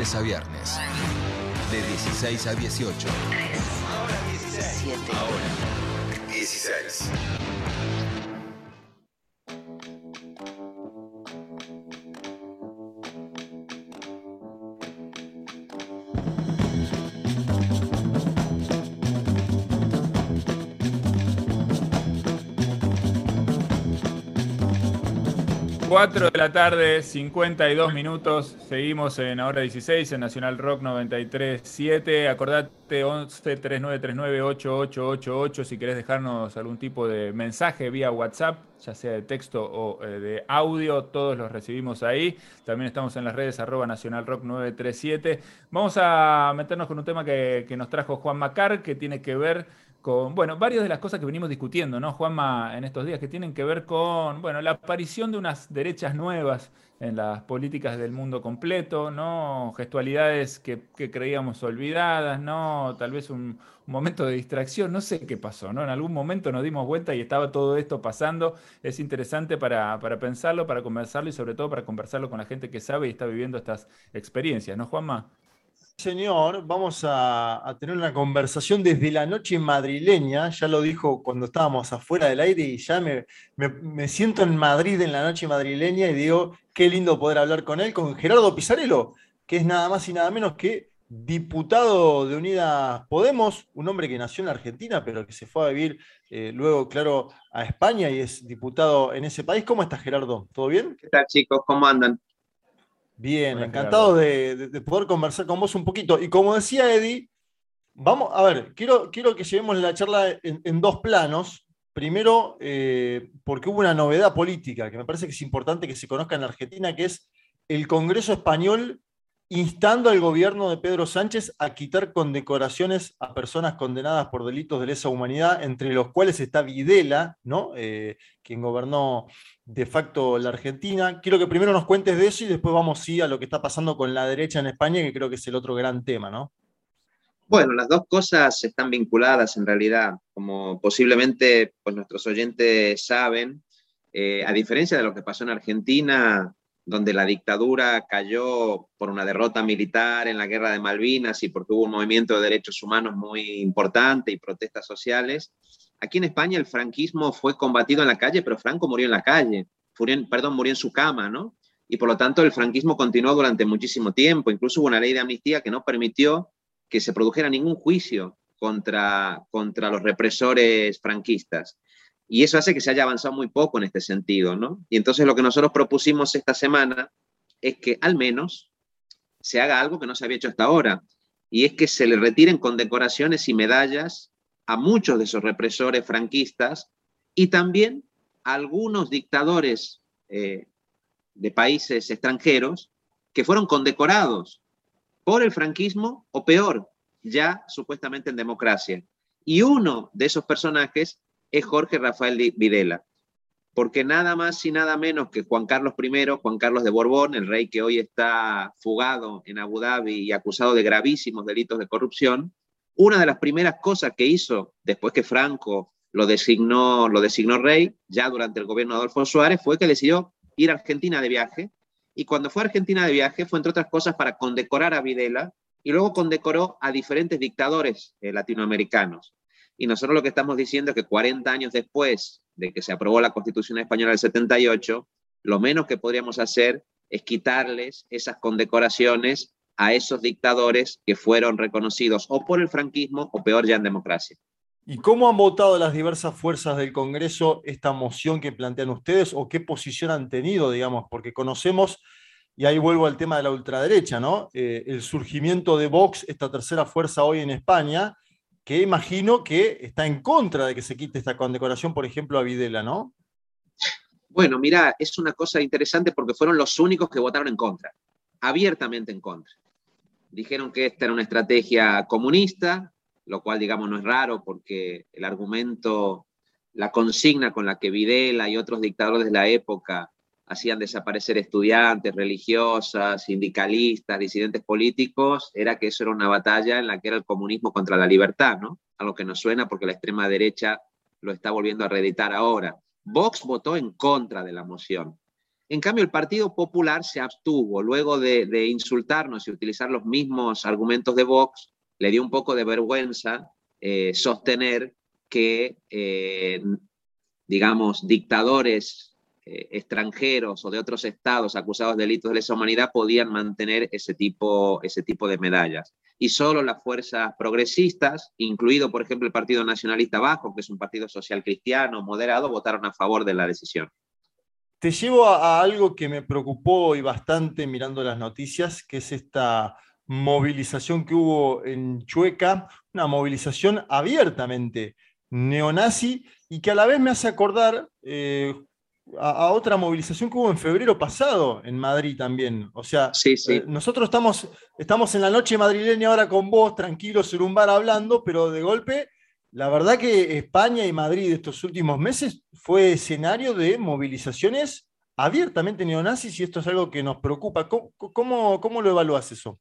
lunes a viernes. De 16 a 18. Ahora 16. Ahora 16. Cuatro de la tarde, 52 minutos. Seguimos en Ahora 16 en Nacional Rock 93.7. Acordate 11 3939 8888 si querés dejarnos algún tipo de mensaje vía WhatsApp, ya sea de texto o eh, de audio. Todos los recibimos ahí. También estamos en las redes arroba Nacional Rock 937. Vamos a meternos con un tema que nos trajo Juan Macar, que tiene que ver con, bueno, varias de las cosas que venimos discutiendo, ¿no, Juanma, en estos días, que tienen que ver con, bueno, la aparición de unas derechas nuevas en las políticas del mundo completo, ¿no? Gestualidades que, creíamos olvidadas, ¿no? Tal vez un, momento de distracción, no sé qué pasó, ¿no? En algún momento nos dimos vuelta y estaba todo esto pasando. Es interesante para, para pensarlo, para conversarlo y sobre todo para conversarlo con la gente que sabe y está viviendo estas experiencias, ¿no, Juanma? Señor, vamos a, tener una conversación desde la noche madrileña, ya lo dijo cuando estábamos afuera del aire y ya me, siento en Madrid en la noche madrileña y digo, qué lindo poder hablar con él, con Gerardo Pizarello, que es nada más y nada menos que diputado de Unidas Podemos, un hombre que nació en la Argentina, pero que se fue a vivir eh, luego, claro, a España y es diputado en ese país. ¿Cómo estás, Gerardo? ¿Todo bien? ¿Qué tal, chicos? ¿Cómo andan? Bien, encantado de, poder conversar con vos un poquito. Y como decía Eddie, vamos, a ver, quiero, quiero que llevemos la charla en, dos planos. Primero, eh, porque hubo una novedad política que me parece que es importante que se conozca en Argentina, que es el Congreso Español instando al gobierno de Pedro Sánchez a quitar condecoraciones a personas condenadas por delitos de lesa humanidad, entre los cuales está Videla, ¿no? Eh, quien gobernó de facto la Argentina. Quiero que primero nos cuentes de eso y después vamos sí, a lo que está pasando con la derecha en España, que creo que es el otro gran tema, ¿no? Bueno, las dos cosas están vinculadas en realidad. Como posiblemente pues, nuestros oyentes saben, eh, a diferencia de lo que pasó en Argentina, donde la dictadura cayó por una derrota militar en la guerra de Malvinas y porque hubo un movimiento de derechos humanos muy importante y protestas sociales. Aquí en España el franquismo fue combatido en la calle, pero Franco murió en la calle, perdón, murió en su cama, ¿no? Y por lo tanto el franquismo continuó durante muchísimo tiempo. Incluso hubo una ley de amnistía que no permitió que se produjera ningún juicio contra, contra los represores franquistas. Y eso hace que se haya avanzado muy poco en este sentido, ¿no? Y entonces lo que nosotros propusimos esta semana es que al menos se haga algo que no se había hecho hasta ahora, y es que se le retiren condecoraciones y medallas a muchos de esos represores franquistas y también a algunos dictadores eh, de países extranjeros que fueron condecorados por el franquismo o peor, ya supuestamente en democracia. Y uno de esos personajes es Jorge Rafael Videla, porque nada más y nada menos que Juan Carlos I, Juan Carlos de Borbón, el rey que hoy está fugado en Abu Dhabi y acusado de gravísimos delitos de corrupción, una de las primeras cosas que hizo después que Franco lo designó, lo designó rey, ya durante el gobierno de Adolfo Suárez, fue que decidió ir a Argentina de viaje. Y cuando fue a Argentina de viaje fue, entre otras cosas, para condecorar a Videla y luego condecoró a diferentes dictadores eh, latinoamericanos. Y nosotros lo que estamos diciendo es que 40 años después de que se aprobó la Constitución Española del 78, lo menos que podríamos hacer es quitarles esas condecoraciones a esos dictadores que fueron reconocidos o por el franquismo o peor ya en democracia. ¿Y cómo han votado las diversas fuerzas del Congreso esta moción que plantean ustedes o qué posición han tenido, digamos? Porque conocemos, y ahí vuelvo al tema de la ultraderecha, ¿no? Eh, el surgimiento de Vox, esta tercera fuerza hoy en España, que imagino que está en contra de que se quite esta condecoración, por ejemplo, a Videla, ¿no? Bueno, mira, es una cosa interesante porque fueron los únicos que votaron en contra, abiertamente en contra. Dijeron que esta era una estrategia comunista, lo cual, digamos, no es raro porque el argumento, la consigna con la que Videla y otros dictadores de la época hacían desaparecer estudiantes, religiosas, sindicalistas, disidentes políticos, era que eso era una batalla en la que era el comunismo contra la libertad, ¿no? A lo que nos suena porque la extrema derecha lo está volviendo a reeditar ahora. Vox votó en contra de la moción. En cambio, el Partido Popular se abstuvo luego de, insultarnos y utilizar los mismos argumentos de Vox, le dio un poco de vergüenza eh, sostener que, eh, digamos, dictadores eh, extranjeros o de otros estados acusados de delitos de lesa humanidad podían mantener ese tipo, ese tipo de medallas. Y solo las fuerzas progresistas, incluido, por ejemplo, el Partido Nacionalista Bajo, que es un partido social cristiano moderado, votaron a favor de la decisión. Te llevo a, algo que me preocupó y bastante mirando las noticias, que es esta movilización que hubo en Chueca, una movilización abiertamente neonazi y que a la vez me hace acordar eh, a, otra movilización que hubo en febrero pasado en Madrid también. O sea, eh, nosotros estamos, estamos en la noche madrileña ahora con vos, tranquilos en un bar hablando, pero de golpe la verdad que España y Madrid estos últimos meses fue escenario de movilizaciones abiertamente neonazis y esto es algo que nos preocupa. ¿Cómo, cómo, lo evalúas eso?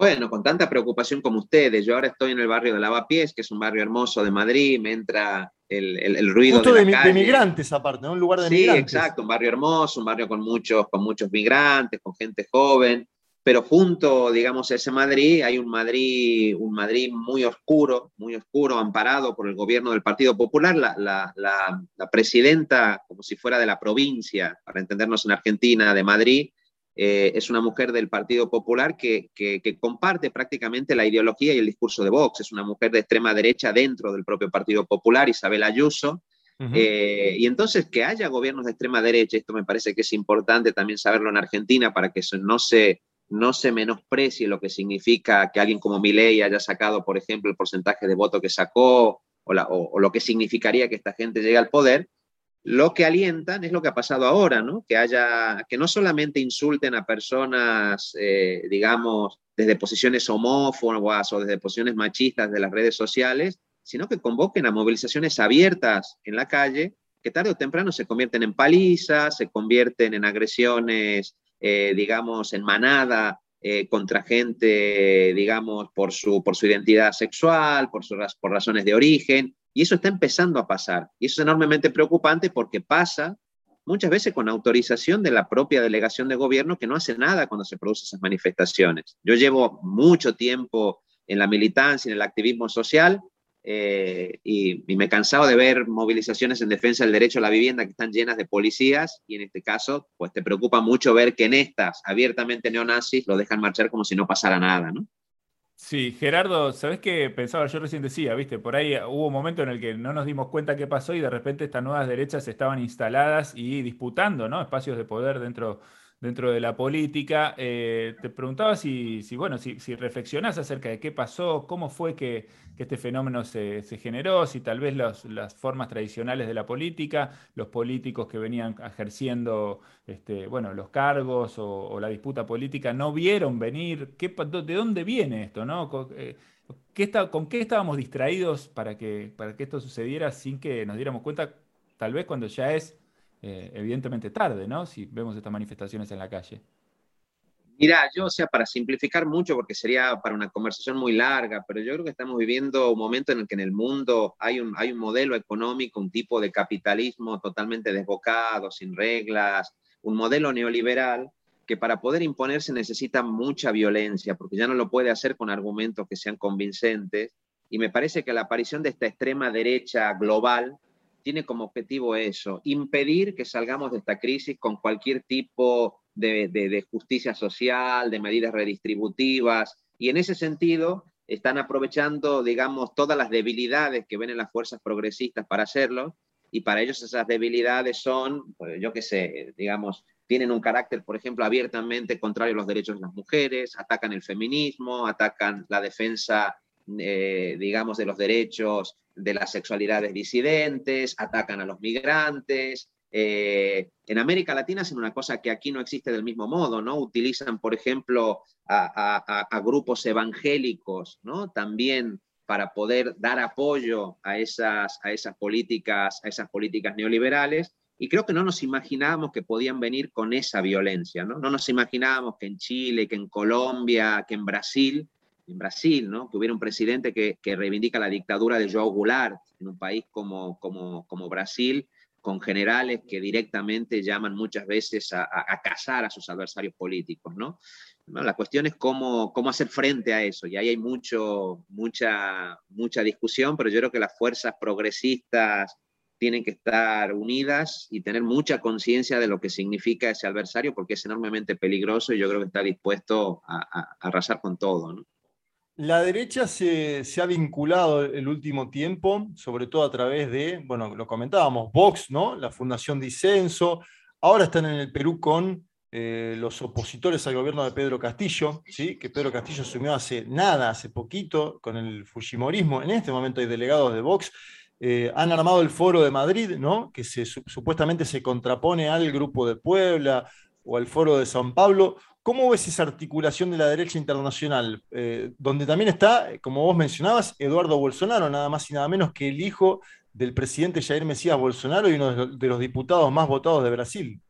Bueno, con tanta preocupación como ustedes. Yo ahora estoy en el barrio de Lavapiés, que es un barrio hermoso de Madrid, me entra el, el, ruido de, la de, migrantes aparte, ¿no? Un lugar de sí, migrantes. Sí, exacto, un barrio hermoso, un barrio con muchos, con muchos migrantes, con gente joven pero junto, digamos, a ese Madrid hay un Madrid, un Madrid muy oscuro, muy oscuro, amparado por el gobierno del Partido Popular. La, la, la, presidenta, como si fuera de la provincia, para entendernos en Argentina, de Madrid, eh, es una mujer del Partido Popular que, que, comparte prácticamente la ideología y el discurso de Vox. Es una mujer de extrema derecha dentro del propio Partido Popular, Isabel Ayuso. Eh, y entonces que haya gobiernos de extrema derecha, esto me parece que es importante también saberlo en Argentina para que eso no se no se menosprecie lo que significa que alguien como Milei haya sacado, por ejemplo, el porcentaje de voto que sacó o, lo que significaría que esta gente llegue al poder, lo que alientan es lo que ha pasado ahora, ¿no? Que haya, que no solamente insulten a personas, eh, digamos, desde posiciones homófobas o desde posiciones machistas de las redes sociales, sino que convoquen a movilizaciones abiertas en la calle, que tarde o temprano se convierten en palizas, se convierten en agresiones eh, digamos, en manada eh, contra gente, digamos, por su, por su identidad sexual, por, por razones de origen. Y eso está empezando a pasar. Y eso es enormemente preocupante porque pasa muchas veces con autorización de la propia delegación de gobierno que no hace nada cuando se producen esas manifestaciones. Yo llevo mucho tiempo en la militancia, en el activismo social, eh, y, me he cansado de ver movilizaciones en defensa del derecho a la vivienda que están llenas de policías y en este caso, pues te preocupa mucho ver que en estas abiertamente neonazis lo dejan marchar como si no pasara nada, ¿no? Sí, Gerardo, ¿sabes qué pensaba? Yo recién decía, viste, por ahí hubo un momento en el que no nos dimos cuenta qué pasó y de repente estas nuevas derechas estaban instaladas y disputando, ¿no? Espacios de poder dentro dentro de la política. Eh, te preguntaba si, bueno, si, si, reflexionás acerca de qué pasó, cómo fue que, este fenómeno se, generó, si tal vez las formas tradicionales de la política, los políticos que venían ejerciendo este, bueno, los cargos o, la disputa política no vieron venir, ¿Qué, ¿de dónde viene esto? ¿no? Eh, ¿Qué está, ¿Con qué estábamos distraídos para que, para que esto sucediera sin que nos diéramos cuenta, tal vez cuando ya es eh, evidentemente tarde, ¿no? Si vemos estas manifestaciones en la calle. Mira, yo, o sea, para simplificar mucho, porque sería para una conversación muy larga, pero yo creo que estamos viviendo un momento en el que en el mundo hay un, hay un modelo económico, un tipo de capitalismo totalmente desbocado, sin reglas, un modelo neoliberal que para poder imponerse necesita mucha violencia, porque ya no lo puede hacer con argumentos que sean convincentes. Y me parece que la aparición de esta extrema derecha global tiene como objetivo eso, impedir que salgamos de esta crisis con cualquier tipo de, justicia social, de medidas redistributivas, y en ese sentido están aprovechando, digamos, todas las debilidades que ven en las fuerzas progresistas para hacerlo, y para ellos esas debilidades son, pues, yo qué sé, digamos, tienen un carácter, por ejemplo, abiertamente contrario a los derechos de las mujeres, atacan el feminismo, atacan la defensa, eh, digamos, de los derechos de las sexualidades disidentes, atacan a los migrantes. Eh, en América Latina hacen una cosa que aquí no existe del mismo modo, ¿no? Utilizan, por ejemplo, a, grupos evangélicos, ¿no? También para poder dar apoyo a esas, a esas políticas, a esas políticas neoliberales. Y creo que no nos imaginábamos que podían venir con esa violencia, ¿no? No nos imaginábamos que en Chile, que en Colombia, que en Brasil en Brasil, ¿no? que hubiera un presidente que, reivindica la dictadura de João Goulart en un país como, como, como Brasil, con generales que directamente llaman muchas veces a, a, cazar a sus adversarios políticos, ¿no? la cuestión es cómo, cómo hacer frente a eso, y ahí hay mucho, mucha, mucha discusión, pero yo creo que las fuerzas progresistas tienen que estar unidas y tener mucha conciencia de lo que significa ese adversario, porque es enormemente peligroso y yo creo que está dispuesto a, arrasar con todo. ¿no? La derecha se, ha vinculado el último tiempo, sobre todo a través de, bueno, lo comentábamos, Vox, ¿no? La Fundación Disenso. Ahora están en el Perú con eh, los opositores al gobierno de Pedro Castillo, ¿sí? que Pedro Castillo asumió hace nada, hace poquito, con el Fujimorismo. En este momento hay delegados de Vox. Eh, han armado el Foro de Madrid, ¿no? que supuestamente se contrapone al Grupo de Puebla o al Foro de San Pablo. ¿Cómo ves esa articulación de la derecha internacional? Eh, donde también está, como vos mencionabas, Eduardo Bolsonaro, nada más y nada menos que el hijo del presidente Jair Mesías Bolsonaro y uno de los diputados más votados de Brasil.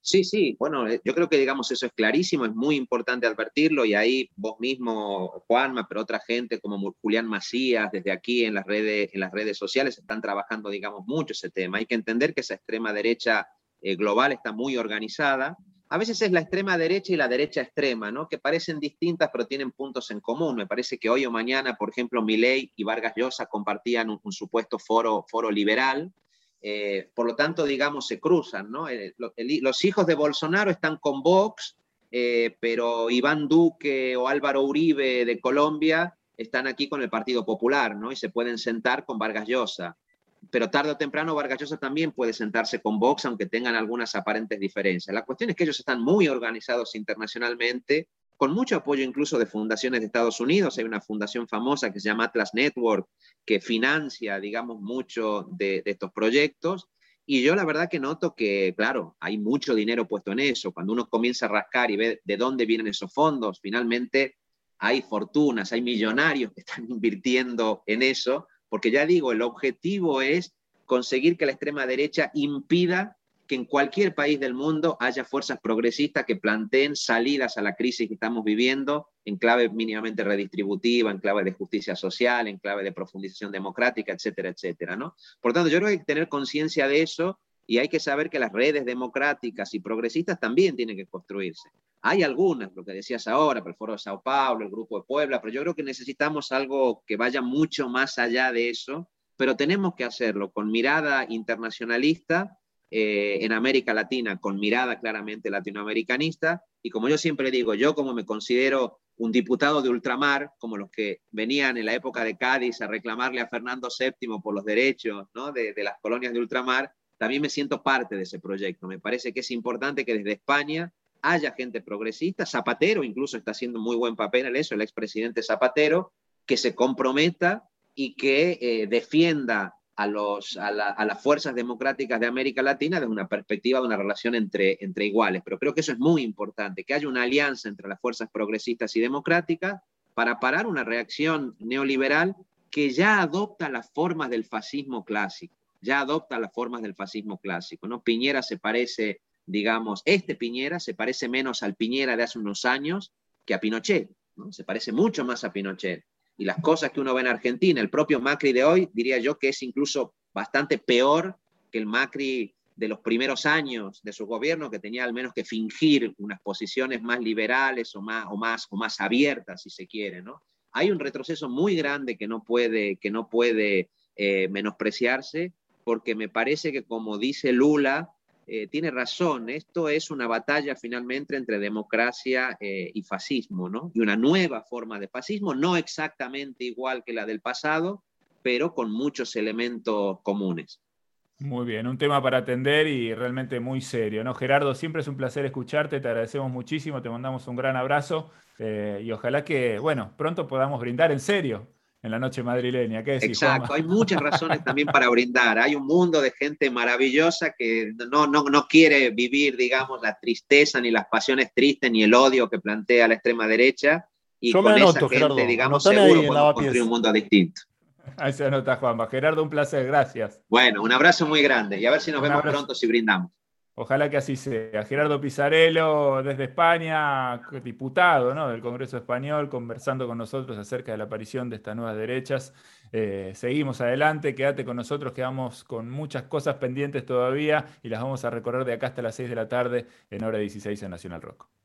Sí, sí, bueno, eh, yo creo que digamos eso es clarísimo, es muy importante advertirlo y ahí vos mismo, Juanma, pero otra gente como Julián Macías, desde aquí en las redes, en las redes sociales están trabajando, digamos, mucho ese tema. Hay que entender que esa extrema derecha eh, global está muy organizada a veces es la extrema derecha y la derecha extrema, ¿no? que parecen distintas pero tienen puntos en común. Me parece que hoy o mañana, por ejemplo, Milei y Vargas Llosa compartían un, supuesto foro, foro liberal, eh, por lo tanto, digamos, se cruzan. ¿no? Eh, los hijos de Bolsonaro están con Vox, eh, pero Iván Duque o Álvaro Uribe de Colombia están aquí con el Partido Popular ¿no? y se pueden sentar con Vargas Llosa pero tarde o temprano Vargas Llosa también puede sentarse con Vox, aunque tengan algunas aparentes diferencias. La cuestión es que ellos están muy organizados internacionalmente, con mucho apoyo incluso de fundaciones de Estados Unidos. Hay una fundación famosa que se llama Atlas Network, que financia, digamos, mucho de, estos proyectos. Y yo la verdad que noto que, claro, hay mucho dinero puesto en eso. Cuando uno comienza a rascar y ve de dónde vienen esos fondos, finalmente hay fortunas, hay millonarios que están invirtiendo en eso porque ya digo, el objetivo es conseguir que la extrema derecha impida que en cualquier país del mundo haya fuerzas progresistas que planteen salidas a la crisis que estamos viviendo en clave mínimamente redistributiva, en clave de justicia social, en clave de profundización democrática, etcétera, etcétera, ¿no? Por tanto, yo creo que hay que tener conciencia de eso y hay que saber que las redes democráticas y progresistas también tienen que construirse. Hay algunas, lo que decías ahora, el Foro de Sao Paulo, el Grupo de Puebla, pero yo creo que necesitamos algo que vaya mucho más allá de eso, pero tenemos que hacerlo con mirada internacionalista eh, en América Latina, con mirada claramente latinoamericanista, y como yo siempre digo, yo como me considero un diputado de ultramar, como los que venían en la época de Cádiz a reclamarle a Fernando VII por los derechos de las colonias de ultramar, también me siento parte de ese proyecto. Me parece que es importante que desde España haya gente progresista, Zapatero incluso está haciendo muy buen papel en eso, el expresidente Zapatero, que se comprometa y que eh, defienda a, las fuerzas democráticas de América Latina desde una perspectiva de una relación entre, entre iguales. Pero creo que eso es muy importante, que haya una alianza entre las fuerzas progresistas y democráticas para parar una reacción neoliberal que ya adopta las formas del fascismo clásico, ya adopta las formas del fascismo clásico. ¿no? Piñera se parece digamos, este Piñera se parece menos al Piñera de hace unos años que a Pinochet, ¿no? se parece mucho más a Pinochet. Y las cosas que uno ve en Argentina, el propio Macri de hoy, diría yo que es incluso bastante peor que el Macri de los primeros años de su gobierno, que tenía al menos que fingir unas posiciones más liberales o más, o más, o más abiertas, si se quiere. ¿no? Hay un retroceso muy grande que no puede, que no puede eh, menospreciarse, porque me parece que, como dice Lula, eh, tiene razón, esto es una batalla finalmente entre democracia eh, y fascismo, ¿no? Y una nueva forma de fascismo, no exactamente igual que la del pasado, pero con muchos elementos comunes. Muy bien, un tema para atender y realmente muy serio, ¿no? Gerardo, siempre es un placer escucharte, te agradecemos muchísimo, te mandamos un gran abrazo eh, y ojalá que, bueno, pronto podamos brindar en serio en la noche madrileña. ¿Qué Exacto, hay muchas razones también para brindar. Hay un mundo de gente maravillosa que no, no, no quiere vivir, digamos, la tristeza, ni las pasiones tristes, ni el odio que plantea la extrema derecha. Y con esa gente, digamos, seguro podemos construir un mundo distinto. Ahí se anota, Juanma. Gerardo, un placer, gracias. Bueno, un abrazo muy grande y a ver si nos vemos pronto si brindamos. Ojalá que así sea. Gerardo Pizarello, desde España, diputado del Congreso Español, conversando con nosotros acerca de la aparición de estas nuevas derechas. Eh, seguimos adelante, quédate con nosotros, quedamos con muchas cosas pendientes todavía y las vamos a recorrer de acá hasta las 6 de la tarde en hora 16 en Nacional Rock.